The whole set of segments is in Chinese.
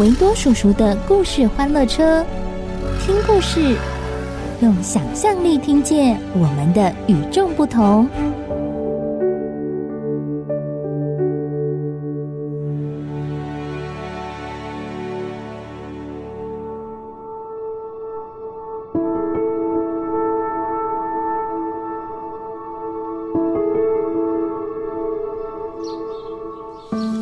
维多叔叔的故事欢乐车，听故事，用想象力听见我们的与众不同。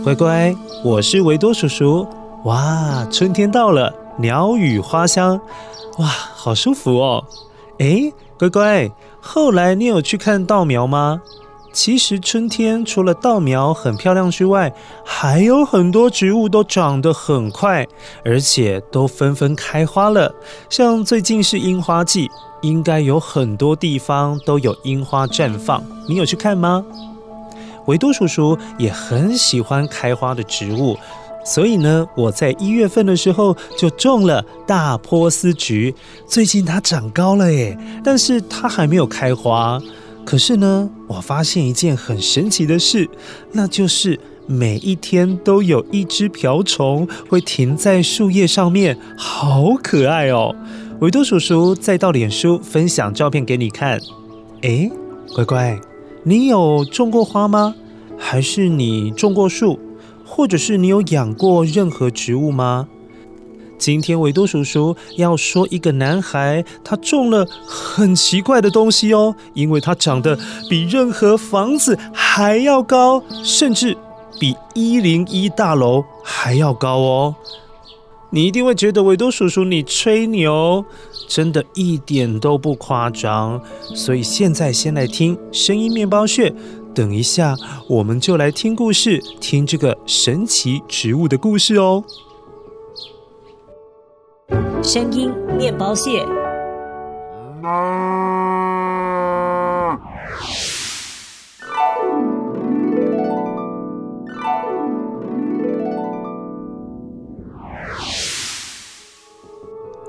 乖乖，我是维多叔叔。哇，春天到了，鸟语花香，哇，好舒服哦。哎，乖乖，后来你有去看稻苗吗？其实春天除了稻苗很漂亮之外，还有很多植物都长得很快，而且都纷纷开花了。像最近是樱花季，应该有很多地方都有樱花绽放。你有去看吗？维多叔叔也很喜欢开花的植物，所以呢，我在一月份的时候就种了大波斯菊。最近它长高了耶，但是它还没有开花。可是呢，我发现一件很神奇的事，那就是每一天都有一只瓢虫会停在树叶上面，好可爱哦！维多叔叔再到脸书分享照片给你看。哎，乖乖。你有种过花吗？还是你种过树？或者是你有养过任何植物吗？今天维多叔叔要说一个男孩，他种了很奇怪的东西哦，因为他长得比任何房子还要高，甚至比一零一大楼还要高哦。你一定会觉得维多叔叔你吹牛，真的一点都不夸张。所以现在先来听声音面包屑，等一下我们就来听故事，听这个神奇植物的故事哦。声音面包屑。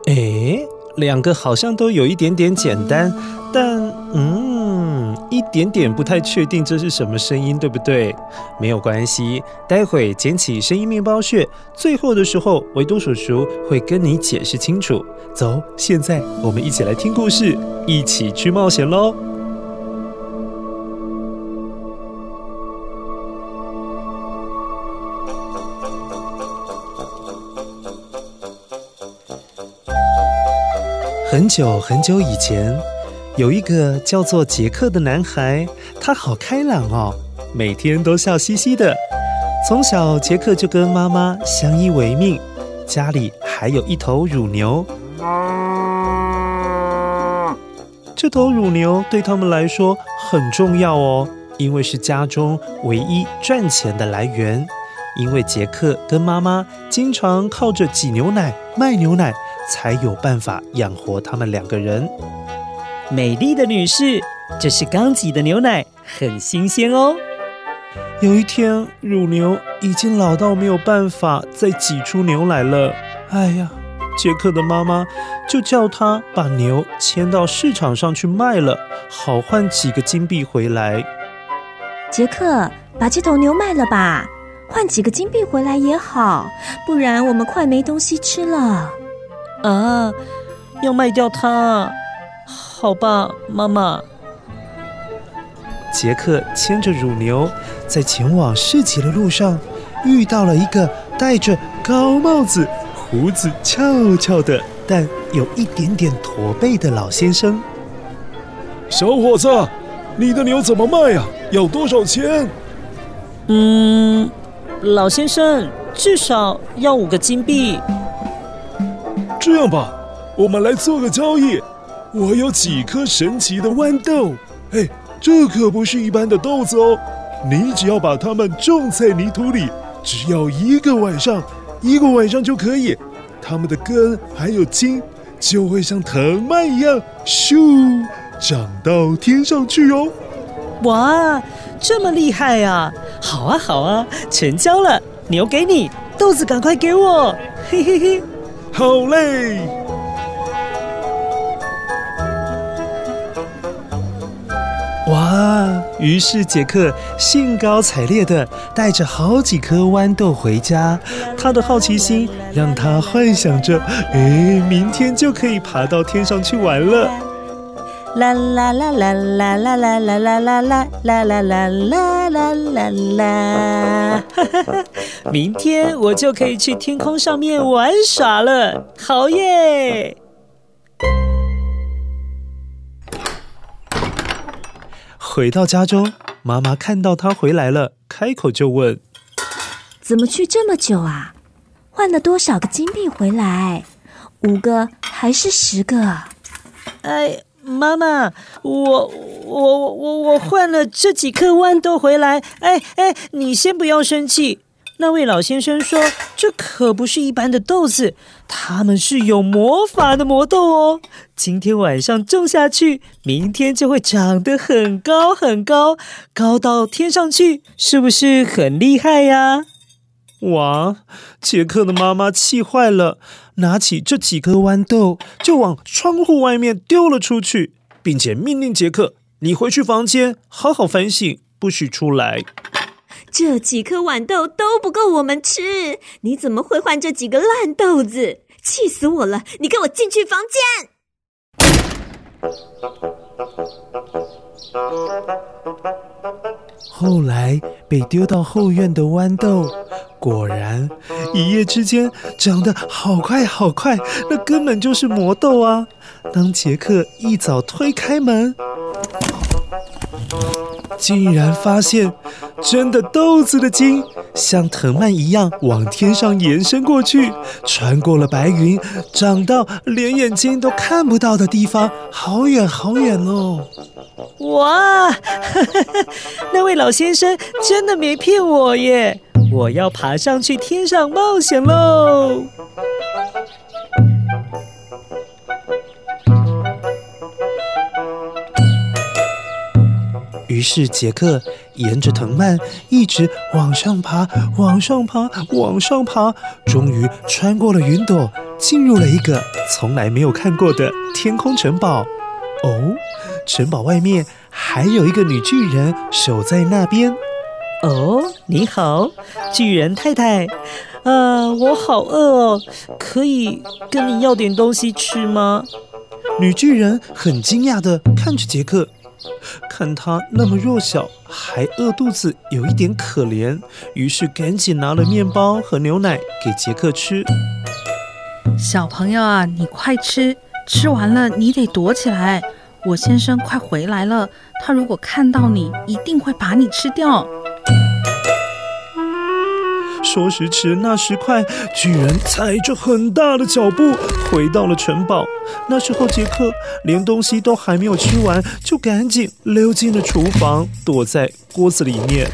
诶，两个好像都有一点点简单，但点点不太确定这是什么声音，对不对？没有关系，待会捡起声音面包屑，最后的时候，维多叔叔会跟你解释清楚。走，现在我们一起来听故事，一起去冒险喽！很久很久以前，有一个叫做杰克的男孩，他好开朗哦，每天都笑嘻嘻的。从小，杰克就跟妈妈相依为命，家里还有一头乳牛。这头乳牛对他们来说很重要哦，因为是家中唯一赚钱的来源。因为杰克跟妈妈经常靠着挤牛奶、卖牛奶。才有办法养活他们两个人。美丽的女士，这是刚挤的牛奶，很新鲜哦。有一天，乳牛已经老到没有办法再挤出牛奶了。哎呀，杰克的妈妈就叫他把牛牵到市场上去卖了，好换几个金币回来。杰克，把这头牛卖了吧，换几个金币回来也好，不然我们快没东西吃了。啊，要卖掉它？好吧，妈妈。杰克牵着乳牛，在前往市集的路上，遇到了一个戴着高帽子、胡子翘翘的，但有一点点驼背的老先生。小伙子，你的牛怎么卖呀？要多少钱？嗯，老先生，至少要五个金币。这样吧，我们来做个交易。我有几颗神奇的豌豆，哎，这可不是一般的豆子哦。你只要把它们种在泥土里，只要一个晚上，一个晚上就可以。它们的根还有茎就会像藤蔓一样，咻，长到天上去哦。哇，这么厉害呀！好啊，好啊，成交了，牛给你，豆子赶快给我，嘿嘿嘿。好嘞。啊！于是杰克兴高采烈地带着好几颗豌豆回家。他的好奇心让他幻想着，哎，明天就可以爬到天上去玩了。啦啦啦啦啦啦啦啦啦啦啦啦啦啦啦啦啦啦！哈哈哈！明天我就可以去天空上面玩耍了，好耶！回到家中，妈妈看到他回来了，开口就问：“怎么去这么久啊？换了多少个金币回来？五个还是十个？”哎，妈妈，我我我我换了这几颗豌豆回来。哎哎，你先不要生气。那位老先生说：“这可不是一般的豆子，它们是有魔法的魔豆哦。今天晚上种下去，明天就会长得很高很高，高到天上去，是不是很厉害呀？”哇！杰克的妈妈气坏了，拿起这几颗豌豆就往窗户外面丢了出去，并且命令杰克：“你回去房间好好反省，不许出来。”这几颗豌豆都不够我们吃，你怎么会换这几个烂豆子？气死我了！你给我进去房间。后来被丢到后院的豌豆，果然一夜之间长得好快好快，那根本就是魔豆啊！当杰克一早推开门，竟然发现，真的豆子的茎像藤蔓一样往天上延伸过去，穿过了白云，长到连眼睛都看不到的地方，好远好远哦！哇，那位老先生真的没骗我耶！我要爬上去天上冒险喽！是杰克沿着藤蔓一直往上爬，往上爬，往上爬，终于穿过了云朵，进入了一个从来没有看过的天空城堡。哦，城堡外面还有一个女巨人守在那边。哦，你好，巨人太太。呃，我好饿哦，可以跟你要点东西吃吗？女巨人很惊讶的看着杰克。看他那么弱小，还饿肚子，有一点可怜，于是赶紧拿了面包和牛奶给杰克吃。小朋友啊，你快吃，吃完了你得躲起来。我先生快回来了，他如果看到你，一定会把你吃掉。说时迟，那时快，巨人踩着很大的脚步回到了城堡。那时候，杰克连东西都还没有吃完，就赶紧溜进了厨房，躲在锅子里面。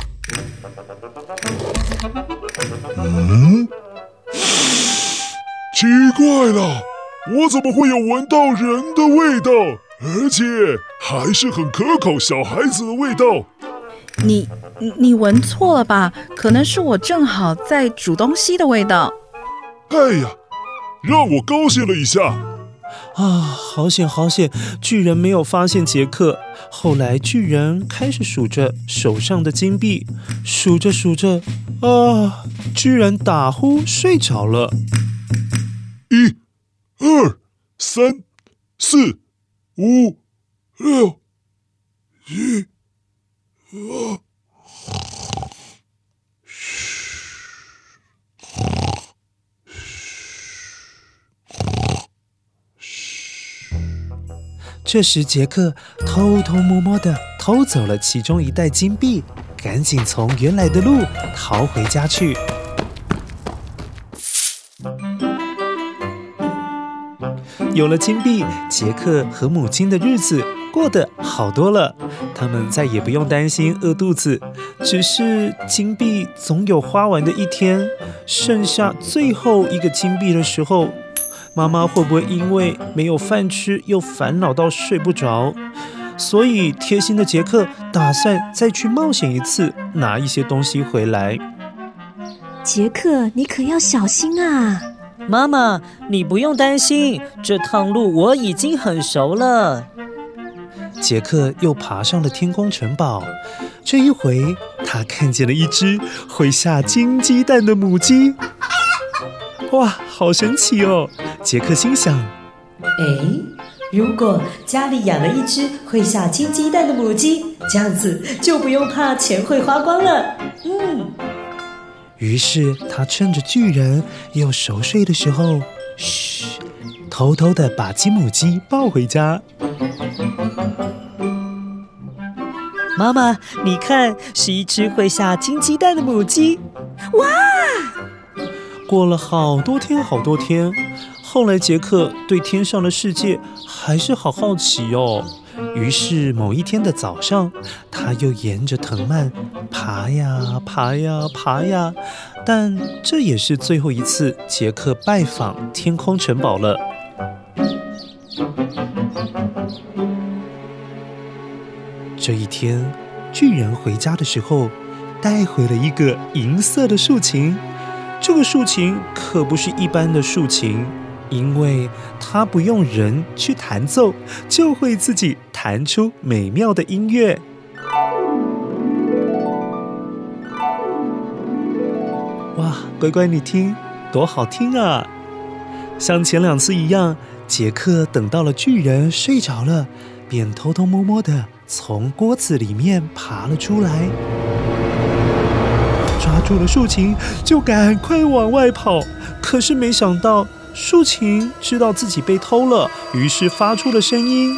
嗯，奇怪了，我怎么会有闻到人的味道，而且还是很可口小孩子的味道？你你闻错了吧？可能是我正好在煮东西的味道。哎呀，让我高兴了一下。啊，好险好险！巨人没有发现杰克。后来巨人开始数着手上的金币，数着数着，啊，居然打呼睡着了。一、二、三、四、五、六、七。哦，这时杰克偷偷摸摸的偷走了其中一袋金币，赶紧从原来的路逃回家去。有了金币，杰克和母亲的日子。过得好多了。他们再也不用担心饿肚子，只是金币总有花完的一天。剩下最后一个金币的时候，妈妈会不会因为没有饭吃又烦恼到睡不着？所以贴心的杰克打算再去冒险一次，拿一些东西回来。杰克，你可要小心啊！妈妈，你不用担心，这趟路我已经很熟了。杰克又爬上了天空城堡，这一回他看见了一只会下金鸡蛋的母鸡。哇，好神奇哦！杰克心想：哎，如果家里养了一只会下金鸡蛋的母鸡，这样子就不用怕钱会花光了。嗯。于是他趁着巨人又熟睡的时候，嘘，偷偷地把金母鸡抱回家。妈妈，你看，是一只会下金鸡蛋的母鸡。哇！过了好多天，好多天，后来杰克对天上的世界还是好好奇哦。于是某一天的早上，他又沿着藤蔓爬呀爬呀爬呀，但这也是最后一次杰克拜访天空城堡了。这一天，巨人回家的时候，带回了一个银色的竖琴。这个竖琴可不是一般的竖琴。因为它不用人去弹奏，就会自己弹出美妙的音乐。哇，乖乖，你听，多好听啊！像前两次一样，杰克等到了巨人睡着了，便偷偷摸摸的从锅子里面爬了出来，抓住了竖琴，就赶快往外跑。可是没想到。竖琴知道自己被偷了，于是发出了声音：“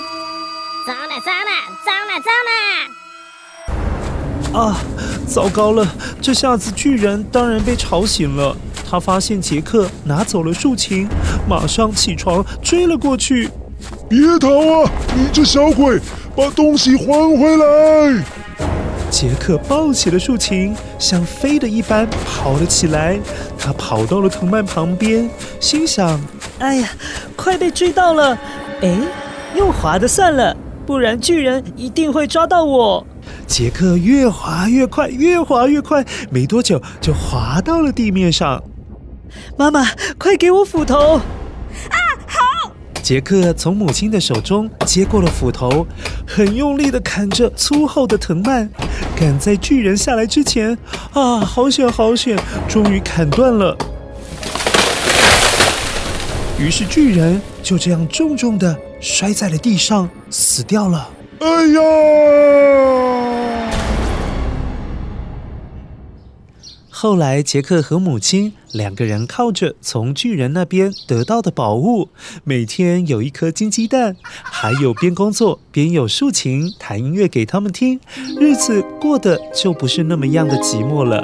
糟了，糟了，糟了，糟了！”啊，糟糕了！这下子巨人当然被吵醒了。他发现杰克拿走了竖琴，马上起床追了过去。别逃啊！你这小鬼，把东西还回来！杰克抱起了竖琴，像飞的一般跑了起来。他跑到了藤蔓旁边，心想：“哎呀，快被追到了！哎，用滑的算了，不然巨人一定会抓到我。”杰克越滑越快，越滑越快，没多久就滑到了地面上。妈妈，快给我斧头！啊，好杰克从母亲的手中接过了斧头，很用力的砍着粗厚的藤蔓，赶在巨人下来之前。啊，好险好险，终于砍断了。于是巨人就这样重重的摔在了地上，死掉了。哎呀！后来，杰克和母亲两个人靠着从巨人那边得到的宝物，每天有一颗金鸡蛋，还有边工作边有竖琴弹音乐给他们听，日子过得就不是那么样的寂寞了。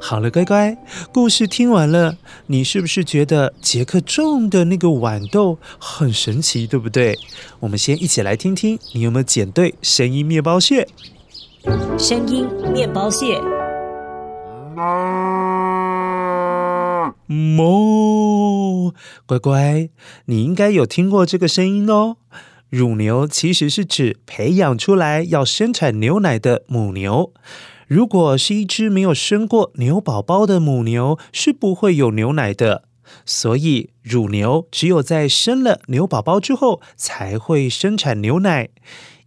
好了，乖乖，故事听完了，你是不是觉得杰克种的那个豌豆很神奇，对不对？我们先一起来听听，你有没有捡对声音面包屑？声音面包屑。哞，乖乖，你应该有听过这个声音哦。乳牛其实是指培养出来要生产牛奶的母牛。如果是一只没有生过牛宝宝的母牛，是不会有牛奶的。所以，乳牛只有在生了牛宝宝之后，才会生产牛奶。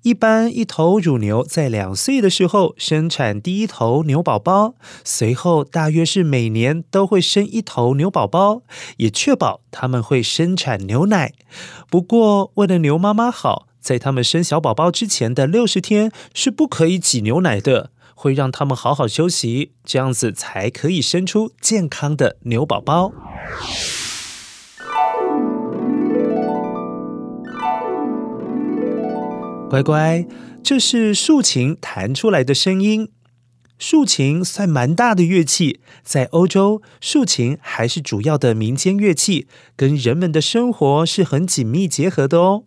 一般一头乳牛在两岁的时候生产第一头牛宝宝，随后大约是每年都会生一头牛宝宝，也确保它们会生产牛奶。不过，为了牛妈妈好，在它们生小宝宝之前的六十天是不可以挤牛奶的。会让他们好好休息，这样子才可以生出健康的牛宝宝。乖乖，这是竖琴弹出来的声音。竖琴算蛮大的乐器，在欧洲，竖琴还是主要的民间乐器，跟人们的生活是很紧密结合的哦。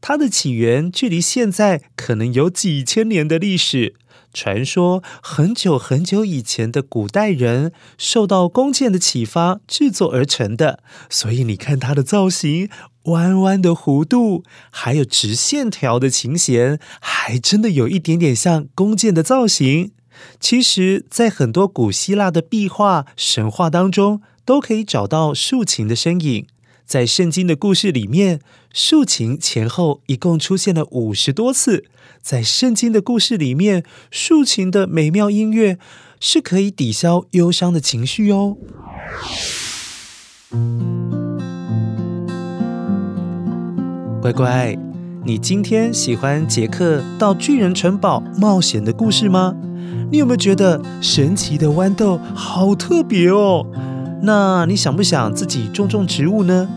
它的起源距离现在可能有几千年的历史。传说很久很久以前的古代人受到弓箭的启发制作而成的，所以你看它的造型，弯弯的弧度，还有直线条的琴弦，还真的有一点点像弓箭的造型。其实，在很多古希腊的壁画、神话当中，都可以找到竖琴的身影。在圣经的故事里面，竖琴前后一共出现了五十多次。在圣经的故事里面，竖琴的美妙音乐是可以抵消忧伤的情绪哦。乖乖，你今天喜欢杰克到巨人城堡冒险的故事吗？你有没有觉得神奇的豌豆好特别哦？那你想不想自己种种植物呢？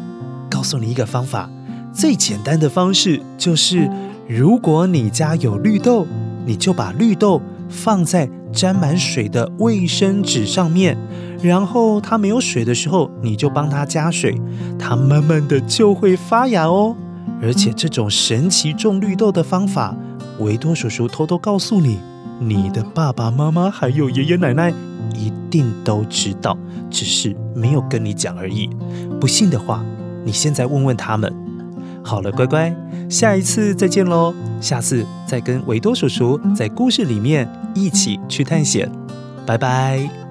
告诉你一个方法，最简单的方式就是，如果你家有绿豆，你就把绿豆放在沾满水的卫生纸上面，然后它没有水的时候，你就帮它加水，它慢慢的就会发芽哦。而且这种神奇种绿豆的方法，维多叔叔偷偷告诉你。你的爸爸妈妈还有爷爷奶奶一定都知道，只是没有跟你讲而已。不信的话，你现在问问他们。好了，乖乖，下一次再见喽！下次再跟维多叔叔在故事里面一起去探险。拜拜。